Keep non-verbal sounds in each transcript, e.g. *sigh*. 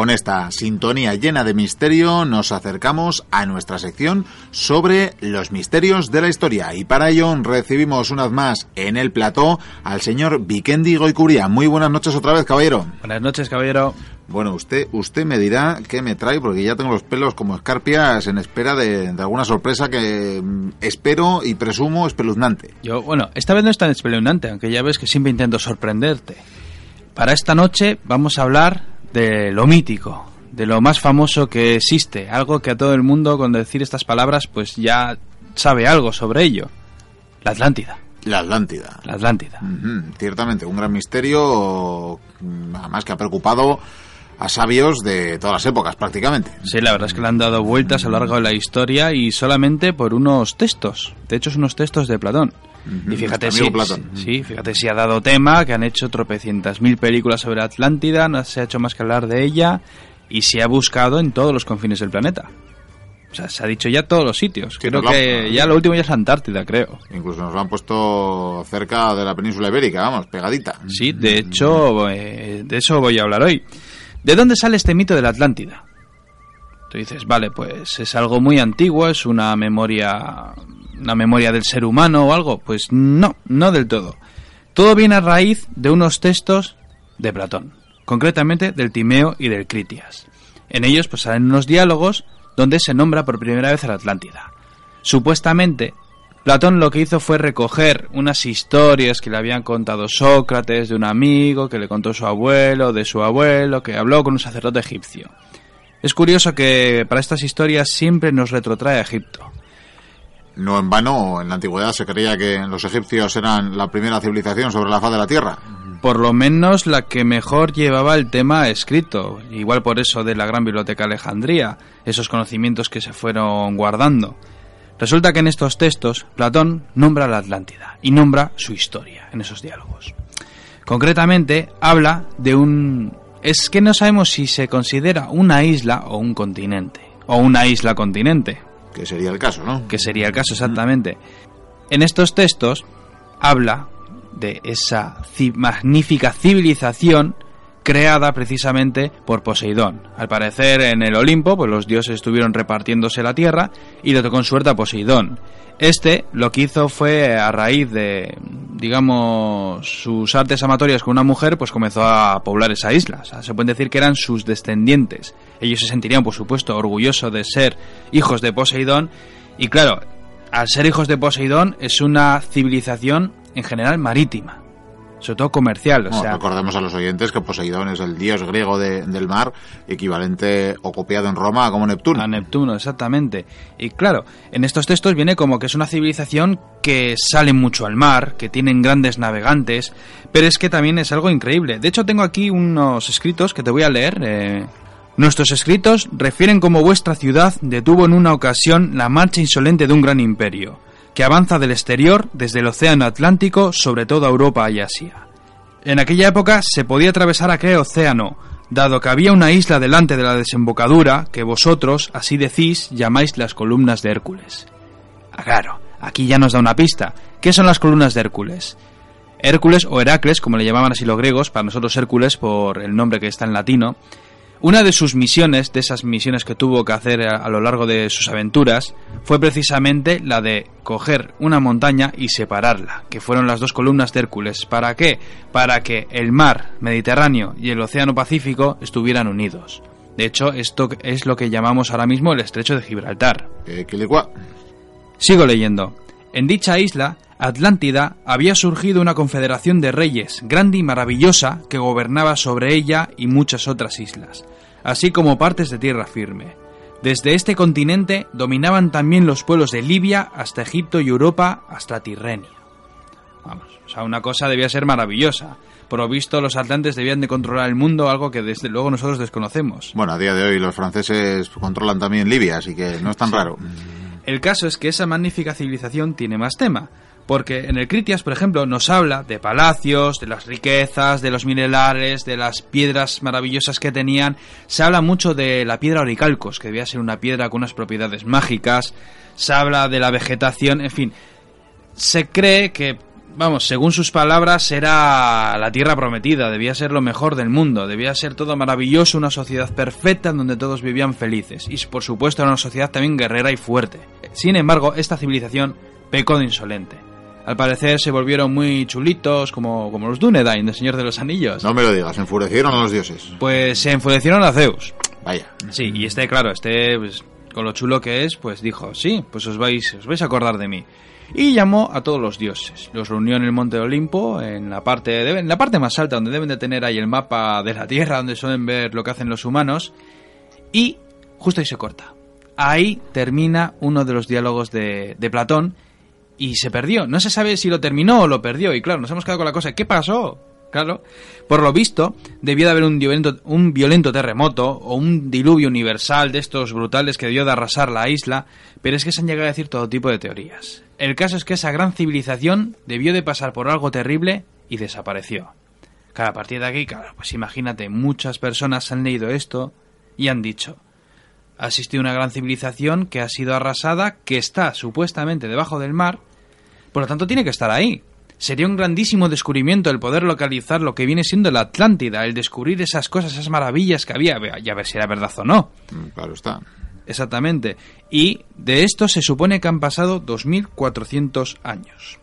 con esta sintonía llena de misterio nos acercamos a nuestra sección sobre los misterios de la historia y para ello recibimos una vez más en el plató al señor Vikendi Goicuría. Muy buenas noches otra vez, caballero. Buenas noches, caballero. Bueno, usted, usted me dirá qué me trae, porque ya tengo los pelos como escarpias en espera de, alguna sorpresa que mm, espero y presumo espeluznante. Yo, bueno, esta vez no es tan espeluznante, aunque ya ves que siempre intento sorprenderte. Para esta noche vamos a hablar de lo mítico, de lo más famoso que existe, algo que a todo el mundo con decir estas palabras pues ya sabe algo sobre ello. La Atlántida. La Atlántida. La Atlántida. Ciertamente, un gran misterio, mm, además que ha preocupado a sabios de todas las épocas prácticamente. Sí, la verdad es que le han dado vueltas a lo largo de la historia y solamente por unos textos. De hecho, son unos textos de Platón. Y fíjate si, sí, fíjate si ha dado tema, que han hecho tropecientas mil películas sobre Atlántida, no se ha hecho más que hablar de ella y se ha buscado en todos los confines del planeta. O sea, se ha dicho ya todos los sitios. creo que ya lo último ya es Antártida, creo. Incluso nos lo han puesto cerca de la península ibérica, vamos, pegadita. Sí, de hecho, eh, de eso voy a hablar hoy. ¿De dónde sale este mito de la Atlántida? Tú dices, vale, pues es algo muy antiguo, es una memoria una memoria del ser humano o algo. Pues no, no del todo. Todo viene a raíz de unos textos de Platón, concretamente del Timeo y del Critias. En ellos pues salen unos diálogos donde se nombra por primera vez a la Atlántida. Supuestamente, Platón lo que hizo fue recoger unas historias que le habían contado Sócrates de un amigo que le contó su abuelo, de su abuelo, que habló con un sacerdote egipcio. Es curioso que para estas historias siempre nos retrotrae a Egipto. No en vano, en la antigüedad se creía que los egipcios eran la primera civilización sobre la faz de la Tierra. Por lo menos la que mejor llevaba el tema escrito, igual por eso de la gran biblioteca Alejandría, esos conocimientos que se fueron guardando. Resulta que en estos textos Platón nombra la Atlántida y nombra su historia en esos diálogos. Concretamente habla de un... Es que no sabemos si se considera una isla o un continente, o una isla continente. Que sería el caso, ¿no? Que sería el caso, exactamente. En estos textos habla de esa magnífica civilización creada precisamente por Poseidón. Al parecer en el Olimpo, pues los dioses estuvieron repartiéndose la tierra y le tocó en suerte a Poseidón. Este lo que hizo fue a raíz de, digamos, sus artes amatorias con una mujer, pues comenzó a poblar esa isla. Se puede decir que eran sus descendientes. Ellos se sentirían, por supuesto, orgullosos de ser hijos de Poseidón. Y claro, al ser hijos de Poseidón es una civilización en general marítima sobre todo comercial. O sea, recordemos a los oyentes que Poseidón es el dios griego del mar, equivalente o copiado en Roma como Neptuno. A Neptuno, exactamente. Y claro, en estos textos viene como que es una civilización que sale mucho al mar, que tienen grandes navegantes, pero es que también es algo increíble. De hecho, tengo aquí unos escritos que te voy a leer. Eh, Nuestros escritos refieren cómo vuestra ciudad detuvo en una ocasión la marcha insolente de un gran imperio que avanza del exterior desde el Océano Atlántico sobre toda Europa y Asia. En aquella época se podía atravesar aquel océano, dado que había una isla delante de la desembocadura que vosotros, así decís, llamáis las columnas de Hércules. Ah, claro, aquí ya nos da una pista. ¿Qué son las columnas de Hércules? Hércules o Heracles, como le llamaban así los griegos, para nosotros Hércules por el nombre que está en latino, una de sus misiones, de esas misiones que tuvo que hacer a, lo largo de sus aventuras, fue precisamente la de coger una montaña y separarla, que fueron las dos columnas de Hércules. ¿Para qué? Para que el mar Mediterráneo y el Océano Pacífico estuvieran unidos. De hecho, esto es lo que llamamos ahora mismo el estrecho de Gibraltar. Eh, Sigo leyendo. En dicha isla Atlántida había surgido una confederación de reyes grande y maravillosa que gobernaba sobre ella y muchas otras islas, así como partes de tierra firme. Desde este continente dominaban también los pueblos de Libia hasta Egipto y Europa hasta Tirrenia. Vamos, o sea, una cosa debía ser maravillosa. Por lo visto, los atlantes debían de controlar el mundo, algo que desde luego nosotros desconocemos. Bueno, a día de hoy los franceses controlan también Libia, así que no es tan raro. El caso es que esa magnífica civilización tiene más tema, porque en el Critias, por ejemplo, nos habla de palacios, de las riquezas, de los minerales, de las piedras maravillosas que tenían. Se habla mucho de la piedra oricalcos, que debía ser una piedra con unas propiedades mágicas. Se habla de la vegetación, en fin. Se cree que vamos, según sus palabras, era la tierra prometida, debía ser lo mejor del mundo, debía ser todo maravilloso, una sociedad perfecta en donde todos vivían felices. Y por supuesto era una sociedad también guerrera y fuerte. Sin embargo, esta civilización pecó de insolente. Al parecer se volvieron muy chulitos, como, como los Dunedain, del Señor de los Anillos. No me lo digas, enfurecieron a los dioses. Pues se enfurecieron a Zeus. Vaya. Sí, y este, claro, este, pues, con lo chulo que es, pues dijo, sí, pues os vais, os vais a acordar de mí. Y llamó a todos los dioses. Los reunió en el monte Olimpo, en la parte, de, en la parte más alta, donde deben de tener ahí el mapa de la Tierra, donde suelen ver lo que hacen los humanos. Y justo ahí se corta. Ahí termina uno de los diálogos de, de Platón y se perdió. No se sabe si lo terminó o lo perdió. Y claro, nos hemos quedado con la cosa, ¿qué pasó? Claro, por lo visto, debió de haber un violento, un violento terremoto o un diluvio universal de estos brutales que debió de arrasar la isla, pero es que se han llegado a decir todo tipo de teorías. El caso es que esa gran civilización debió de pasar por algo terrible y desapareció. Claro, a partir de aquí, claro, pues imagínate, muchas personas han leído esto y han dicho, ha existido una gran civilización que ha sido arrasada, que está supuestamente debajo del mar, por lo tanto tiene que estar ahí. Sería un grandísimo descubrimiento el poder localizar lo que viene siendo la Atlántida, el descubrir esas cosas, esas maravillas que había, y a ver si era verdad o no. Mm, Claro está. Exactamente. Y de esto se supone que han pasado 2.400 años.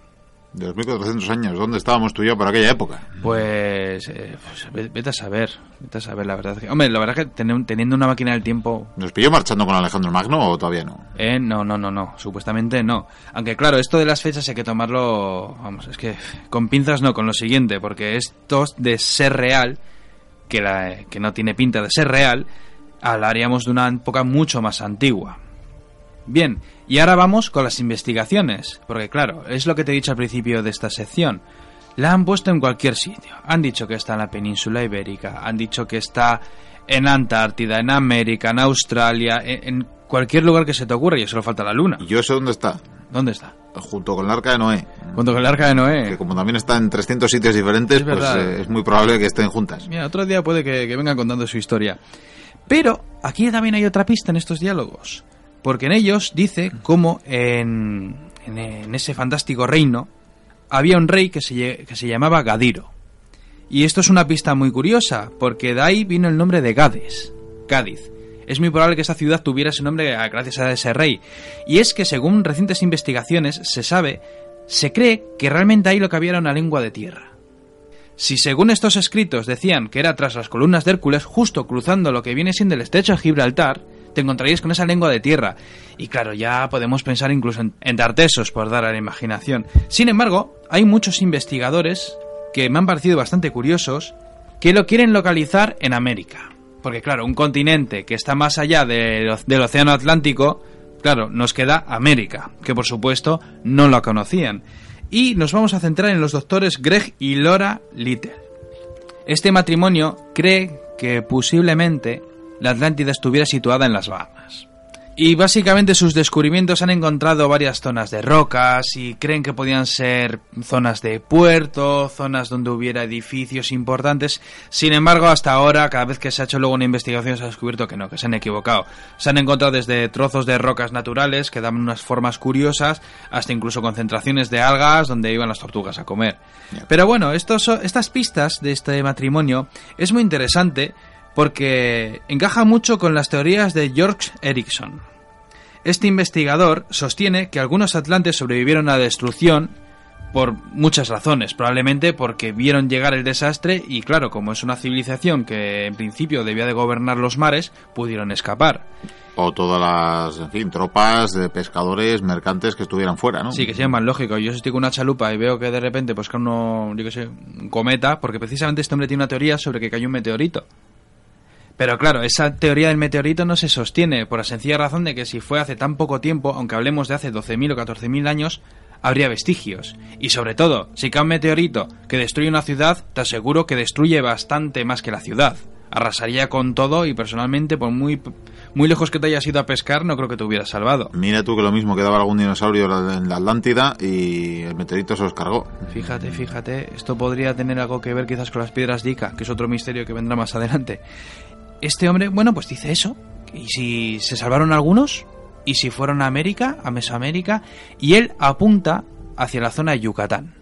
2.400 años, ¿dónde estábamos tú y yo por aquella época? Pues, eh, pues, ve- vete a saber, vete a saber la verdad. que- Hombre, la verdad que teni- teniendo una máquina del tiempo ¿Nos pilló marchando con Alejandro Magno o todavía no? Eh, no, no, no, no, supuestamente no. Aunque claro, esto de las fechas hay que tomarlo, vamos, es que con pinzas no, con lo siguiente, porque esto de ser real, que, la, que no tiene pinta de ser real, hablaríamos de una época mucho más antigua. Bien, y ahora vamos con las investigaciones, porque claro, es lo que te he dicho al principio de esta sección. La han puesto en cualquier sitio. Han dicho que está en la península ibérica, han dicho que está en Antártida, en América, en Australia, en, en cualquier lugar que se te ocurra, y solo falta la luna. ¿Y yo sé dónde está? ¿Dónde está? Junto con el Arca de Noé. Junto con el arca de Que Noé. como también está en 300 sitios diferentes, Es pues eh, es muy probable que estén juntas. Mira, otro día puede que, que vengan contando su historia. Pero aquí también hay otra pista en estos diálogos. Porque en ellos dice cómo en, en, ese fantástico reino había un rey que se, que se llamaba Gadiro. Y esto es una pista muy curiosa, porque de ahí vino el nombre de Gades, Cádiz. Es muy probable que esta ciudad tuviera ese nombre gracias a ese rey. Y es que según recientes investigaciones se sabe, se cree que realmente ahí lo que había era una lengua de tierra. Si según estos escritos decían que era tras las columnas de Hércules, justo cruzando lo que viene siendo el estrecho de Gibraltar, te encontrarías con esa lengua de tierra. Y claro, ya podemos pensar incluso en, en Tartesos, por dar a la imaginación. Sin embargo, hay muchos investigadores que me han parecido bastante curiosos que lo quieren localizar en América. Porque claro, un continente que está más allá del, Océano Atlántico, claro, nos queda América, que por supuesto no lo conocían. Y nos vamos a centrar en los doctores Greg y Laura Little. Este matrimonio cree que posiblemente la Atlántida estuviera situada en las Bahamas. Y básicamente sus descubrimientos han encontrado varias zonas de rocas y creen que podían ser zonas de puerto, zonas donde hubiera edificios importantes. Sin embargo, hasta ahora, cada vez que se ha hecho luego una investigación, se ha descubierto que no, que se han equivocado. Se han encontrado desde trozos de rocas naturales que dan unas formas curiosas, hasta incluso concentraciones de algas donde iban las tortugas a comer. Pero bueno, estos, estas pistas de este matrimonio es muy interesante porque encaja mucho con las teorías de George Erickson. Este investigador sostiene que algunos atlantes sobrevivieron a la destrucción por muchas razones, probablemente porque vieron llegar el desastre y claro, como es una civilización que en principio debía de gobernar los mares, pudieron escapar. O todas las, en fin, tropas de pescadores, mercantes que estuvieran fuera, ¿no? Sí, que sea más lógico. Yo si estoy con una chalupa y veo que de repente pues que uno, yo qué sé, un cometa, porque precisamente este hombre tiene una teoría sobre que cayó un meteorito. Pero claro, esa teoría del meteorito no se sostiene por la sencilla razón de que si fue hace tan poco tiempo, aunque hablemos de hace 12.000 o 14.000 años, habría vestigios. Y sobre todo, si cae un meteorito que destruye una ciudad, te aseguro que destruye bastante más que la ciudad. Arrasaría con todo y personalmente, por muy, muy lejos que te hayas ido a pescar, no creo que te hubieras salvado. Mira tú que lo mismo quedaba algún dinosaurio en la Atlántida y el meteorito se los cargó. Fíjate, fíjate, esto podría tener algo que ver quizás con las piedras de Ica, que es otro misterio que vendrá más adelante. Este hombre, bueno, pues dice eso. ¿Y si se salvaron algunos? ¿Y si fueron a América, a Mesoamérica? Y él apunta hacia la zona de Yucatán.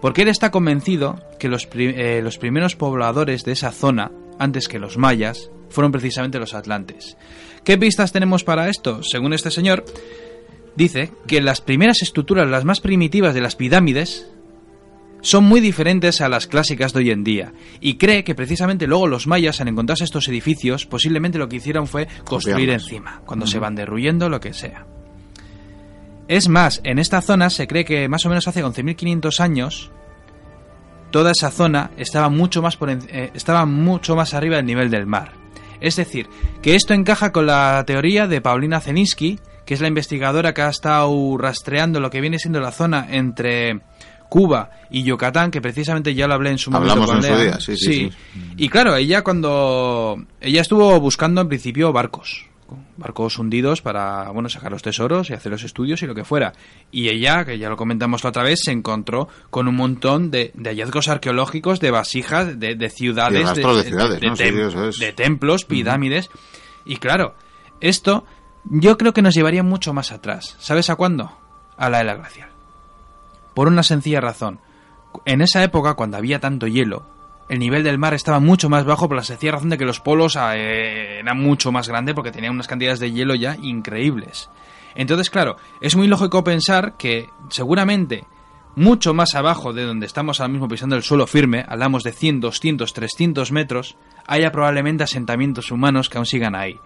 Porque él está convencido que los, eh, los primeros pobladores de esa zona, antes que los mayas, fueron precisamente los atlantes. ¿Qué pistas tenemos para esto? Según este señor, dice que las primeras estructuras, las más primitivas de las pirámides, son muy diferentes a las clásicas de hoy en día y cree que precisamente luego los mayas al encontrarse estos edificios posiblemente lo que hicieron fue construir encima, cuando se van derruyendo lo que sea. Es más, en esta zona se cree que más o menos hace 11.500 años toda esa zona estaba mucho más por eh, estaba mucho más arriba del nivel del mar. Es decir, que esto encaja con la teoría de Paulina Zelinsky, que es la investigadora que ha estado rastreando lo que viene siendo la zona entre Cuba y Yucatán, que precisamente ya lo hablé en su momento. Hablamos en su día, sí, sí, Y claro, ella cuando... Ella estuvo buscando en principio barcos, barcos hundidos para, bueno, sacar los tesoros y hacer los estudios y lo que fuera. Y ella, que ya lo comentamos la otra vez, se encontró con un montón de, hallazgos arqueológicos de vasijas, de, ciudades, de, templos, pirámides. Y claro, esto yo creo que nos llevaría mucho más atrás. ¿Sabes a cuándo? A la era glacial. Por una sencilla razón. En esa época, cuando había tanto hielo, el nivel del mar estaba mucho más bajo por la sencilla razón de que los polos eh, eran mucho más grandes porque tenían unas cantidades de hielo ya increíbles. Entonces, claro, es muy lógico pensar que seguramente mucho más abajo de donde estamos ahora mismo pisando el suelo firme, hablamos de 100, 200, 300 metros, haya probablemente asentamientos humanos que aún sigan ahí.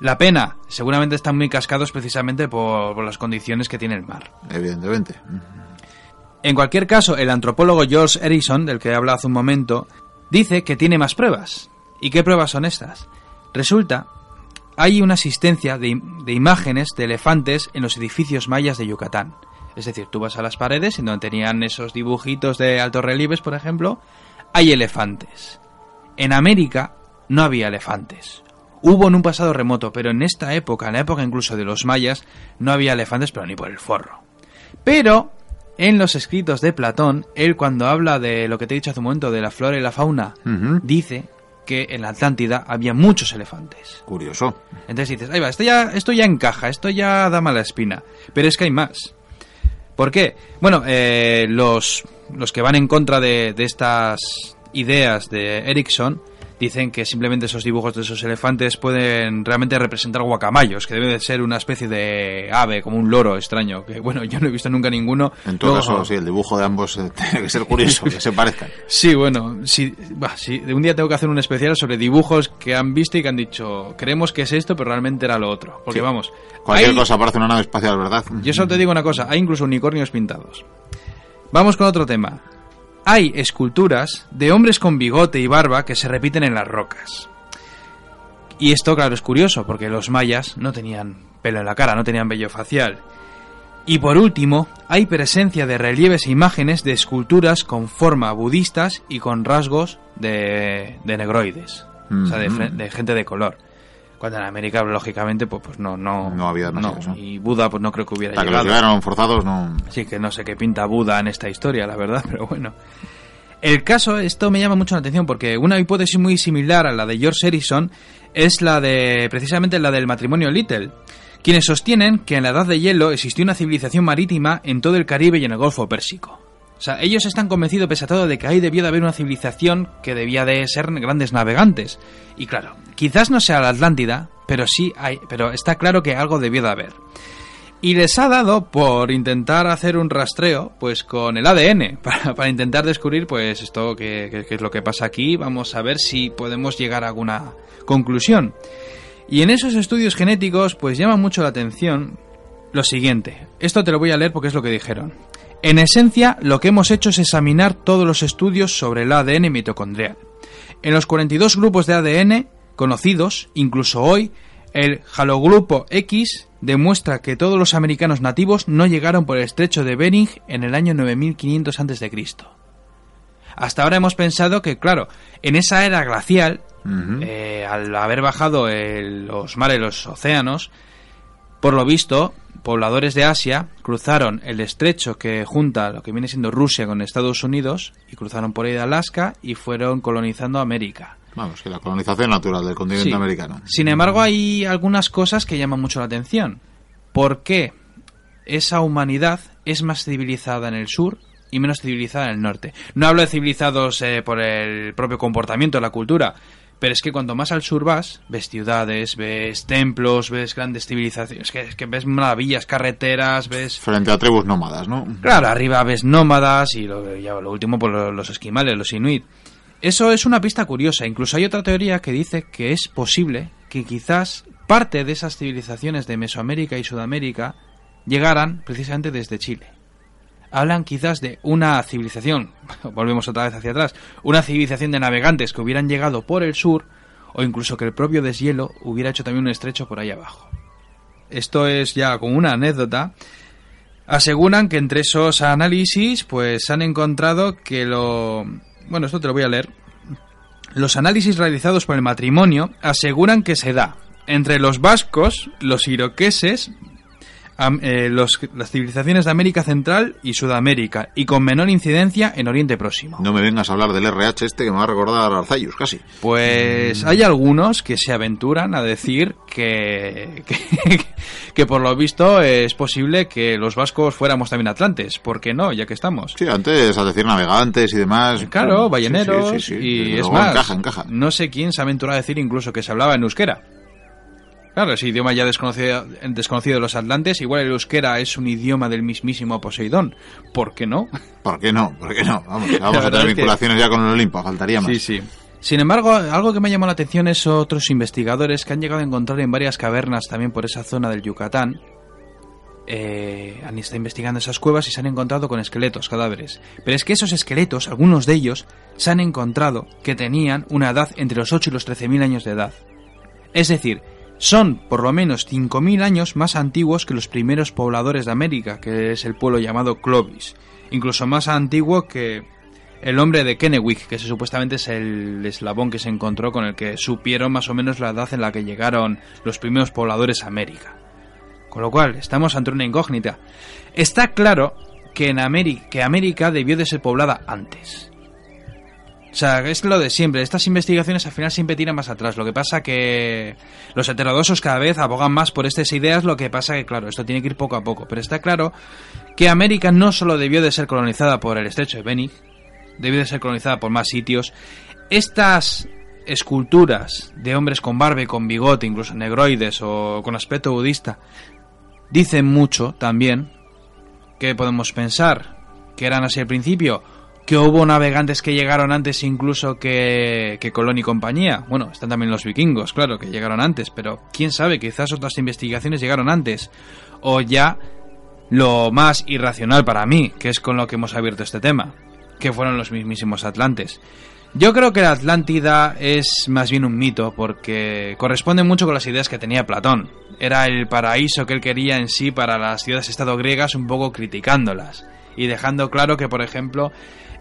La pena, seguramente están muy cascados precisamente por, por las condiciones que tiene el mar. Evidentemente. En cualquier caso, el antropólogo George Erickson, del que he hablado hace un momento, dice que tiene más pruebas. ¿Y qué pruebas son estas? Resulta, hay una asistencia de, imágenes de elefantes en los edificios mayas de Yucatán. Es decir, tú vas a las paredes y donde tenían esos dibujitos de altos relieves, por ejemplo, hay elefantes. En América no había elefantes. Hubo en un pasado remoto, pero en esta época, en la época incluso de los mayas, no había elefantes, pero ni por el forro. Pero en los escritos de Platón, él cuando habla de lo que te he dicho hace un momento, de la flora y la fauna, dice que en la Atlántida había muchos elefantes. Curioso. Entonces dices, ahí va, esto ya, esto ya encaja, esto ya da mala espina. Pero es que hay más. ¿Por qué? Bueno, eh, los, los que van en contra de, de estas ideas de Erickson dicen que simplemente esos dibujos de esos elefantes pueden realmente representar guacamayos, que debe de ser una especie de ave, como un loro extraño, que bueno, yo no he visto nunca ninguno. En todo caso, sí, el dibujo de ambos eh, *laughs* tiene que ser curioso, que se parezcan. Sí, bueno, sí, de un día tengo que hacer un especial sobre dibujos que han visto y que han dicho, creemos que es esto, pero realmente era lo otro. Porque vamos... Cualquier cosa parece una nave espacial, ¿verdad? Yo solo te digo una cosa, hay incluso unicornios pintados. Vamos con otro tema hay esculturas de hombres con bigote y barba que se repiten en las rocas. Y esto, claro, es curioso, porque los mayas no tenían pelo en la cara, no tenían vello facial. Y por último, hay presencia de relieves e imágenes de esculturas con forma budistas y con rasgos de, negroides, o sea, de, gente de color. Cuando en América, lógicamente, pues, pues no, no, no había no, Y Buda, pues no creo que hubiera Hasta llegado. que los llegaron forzados, no. Sí, que no sé qué pinta Buda en esta historia, la verdad, *laughs* pero bueno. El caso, esto me llama mucho la atención porque una hipótesis muy similar a la de George Harrison es la de, precisamente la del matrimonio Little, quienes sostienen que en la edad de hielo existió una civilización marítima en todo el Caribe y en el Golfo Pérsico. O sea, ellos están convencidos, pese a todo, de que ahí debió de haber una civilización que debía de ser grandes navegantes. Y claro, quizás no sea la Atlántida, pero sí hay, pero está claro que algo debió de haber. Y les ha dado por intentar hacer un rastreo, pues con el ADN, *laughs* para, intentar descubrir, pues esto que, es lo que pasa aquí. Vamos a ver si podemos llegar a alguna conclusión. Y en esos estudios genéticos, pues llama mucho la atención lo siguiente. Esto te lo voy a leer porque es lo que dijeron. En esencia, lo que hemos hecho es examinar todos los estudios sobre el ADN mitocondrial. En los 42 grupos de ADN conocidos, incluso hoy, el halogrupo X demuestra que todos los americanos nativos no llegaron por el estrecho de Bering en el año 9500 a.C. Hasta ahora hemos pensado que, claro, en esa era glacial, eh, al haber bajado los mares, los océanos, por lo visto, pobladores de Asia cruzaron el estrecho que junta lo que viene siendo Rusia con Estados Unidos y cruzaron por ahí de Alaska y fueron colonizando América. Vamos, que la colonización natural del continente americano. Sin embargo, hay algunas cosas que llaman mucho la atención. ¿Por qué esa humanidad es más civilizada en el sur y menos civilizada en el norte. No hablo de civilizados eh, por el propio comportamiento, la cultura, pero es que cuanto más al sur vas, ves ciudades, ves templos, ves grandes civilizaciones, que, que ves maravillas, carreteras, ves... Frente a tribus nómadas, ¿no? Claro, arriba ves nómadas y lo, ya lo último por pues, los esquimales, los inuit. Eso es una pista curiosa. Incluso hay otra teoría que dice que es posible que quizás parte de esas civilizaciones de Mesoamérica y Sudamérica llegaran precisamente desde Chile. Hablan quizás de una civilización, *laughs* volvemos otra vez hacia atrás, una civilización de navegantes que hubieran llegado por el sur o incluso que el propio deshielo hubiera hecho también un estrecho por ahí abajo. Esto es ya como una anécdota. Aseguran que entre esos análisis pues han encontrado que lo bueno, esto te lo voy a leer. Los análisis realizados por el matrimonio aseguran que se da entre los vascos, los iroqueses, eh, las civilizaciones de América Central y Sudamérica, y con menor incidencia en Oriente Próximo. No me vengas a hablar del RH este que me va a recordar a Arzayus, casi. Pues hay algunos que se aventuran a decir *laughs* que, que, por lo visto es posible que los vascos fuéramos también atlantes. ¿Por qué no? Ya que estamos. Sí, antes a decir navegantes y demás. Claro, balleneros. y es más, encaja, encaja. no sé quién se aventura a decir incluso que se hablaba en euskera. Claro, ese idioma ya desconocido, desconocido de los atlantes, igual el euskera es un idioma del mismísimo Poseidón. ¿Por qué no? *laughs* ¿Por qué no? ¿Por qué no? Vamos, *laughs* vamos a tener vinculaciones ya con el Olimpo, faltaría más. Sí, sí. Sin embargo, algo que me llamó la atención es otros investigadores que han llegado a encontrar en varias cavernas también por esa zona del Yucatán. Eh, han estado investigando esas cuevas y se han encontrado con esqueletos, cadáveres. Pero es que esos esqueletos, algunos de ellos, se han encontrado que tenían una edad entre los 8 y los 13.000 años de edad. Es decir, son por lo menos 5.000 años más antiguos que los primeros pobladores de América, que es el pueblo llamado Clovis, incluso más antiguo que el hombre de Kennewick, que supuestamente es el eslabón que se encontró con el que supieron más o menos la edad en la que llegaron los primeros pobladores a América. Con lo cual, estamos ante una incógnita. Está claro que en que América debió de ser poblada antes. O sea, es lo de siempre. Estas investigaciones al final siempre tiran más atrás. Lo que pasa que los heterodosos cada vez abogan más por estas ideas. Lo que pasa que, claro, esto tiene que ir poco a poco. Pero está claro que América no solo debió de ser colonizada por el estrecho de Bering, debió de ser colonizada por más sitios. Estas esculturas de hombres con barba y con bigote, incluso negroides o con aspecto budista, dicen mucho también. que podemos pensar? ¿Que eran así al principio? Que hubo navegantes que llegaron antes incluso que, que Colón y compañía. Bueno, están también los vikingos, claro, que llegaron antes, pero quién sabe, quizás otras investigaciones llegaron antes. O ya lo más irracional para mí, que es con lo que hemos abierto este tema, que fueron los mismísimos atlantes. Yo creo que la Atlántida es más bien un mito, porque corresponde mucho con las ideas que tenía Platón. Era el paraíso que él quería en sí para las ciudades-estado griegas, un poco criticándolas y dejando claro que, por ejemplo,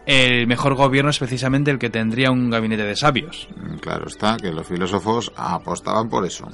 el mejor gobierno es precisamente el que tendría un gabinete de sabios. Mm, claro está, que los filósofos apostaban por eso.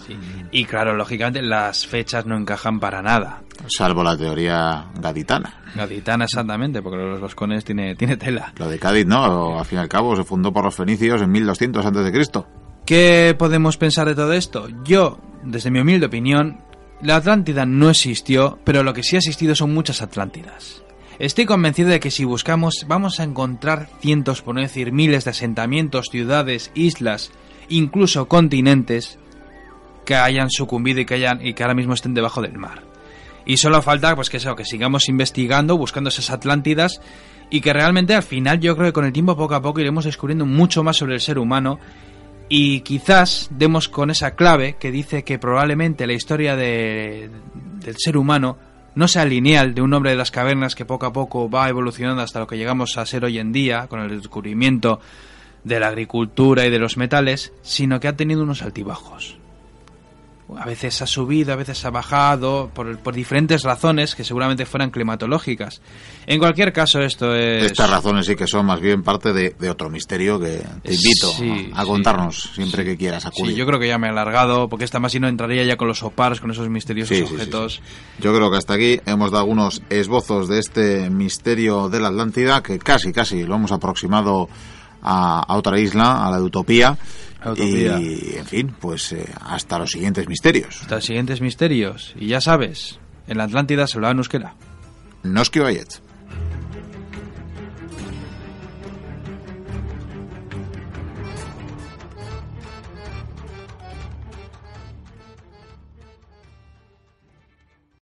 Y claro, lógicamente las fechas no encajan para nada. Salvo la teoría gaditana. Gaditana exactamente, porque los vascones tiene, tiene tela. Lo de Cádiz, ¿no? Al fin y al cabo se fundó por los fenicios en 1200 antes de Cristo. ¿Qué podemos pensar de todo esto? Yo, desde mi humilde opinión, la Atlántida no existió, pero lo que sí ha existido son muchas Atlántidas. Estoy convencido de que si buscamos vamos a encontrar cientos, por no decir miles de asentamientos, ciudades, islas, incluso continentes que hayan sucumbido y que, hayan, y que ahora mismo estén debajo del mar. Y solo falta pues que eso, que sigamos investigando, buscando esas Atlántidas y que realmente al final yo creo que con el tiempo poco a poco iremos descubriendo mucho más sobre el ser humano y quizás demos con esa clave que dice que probablemente la historia de, del ser humano no sea lineal de un hombre de las cavernas que poco a poco va evolucionando hasta lo que llegamos a ser hoy en día, con el descubrimiento de la agricultura y de los metales, sino que ha tenido unos altibajos a veces ha subido, a veces ha bajado, por, por, diferentes razones que seguramente fueran climatológicas. En cualquier caso, esto es... Estas razones sí que son más bien parte de, otro misterio que te invito a, contarnos siempre que quieras acudir. Sí, yo creo que ya me he alargado, porque esta más si no entraría ya con los opars, con esos misteriosos objetos. Yo creo que hasta aquí hemos dado algunos esbozos de este misterio de la Atlántida, que casi, casi lo hemos aproximado a, a otra isla, a la de Utopía. Y, en fin, pues eh, hasta los siguientes misterios. Hasta los siguientes misterios. Y ya sabes, en la Atlántida se hablaba en euskera. Noski Bayet.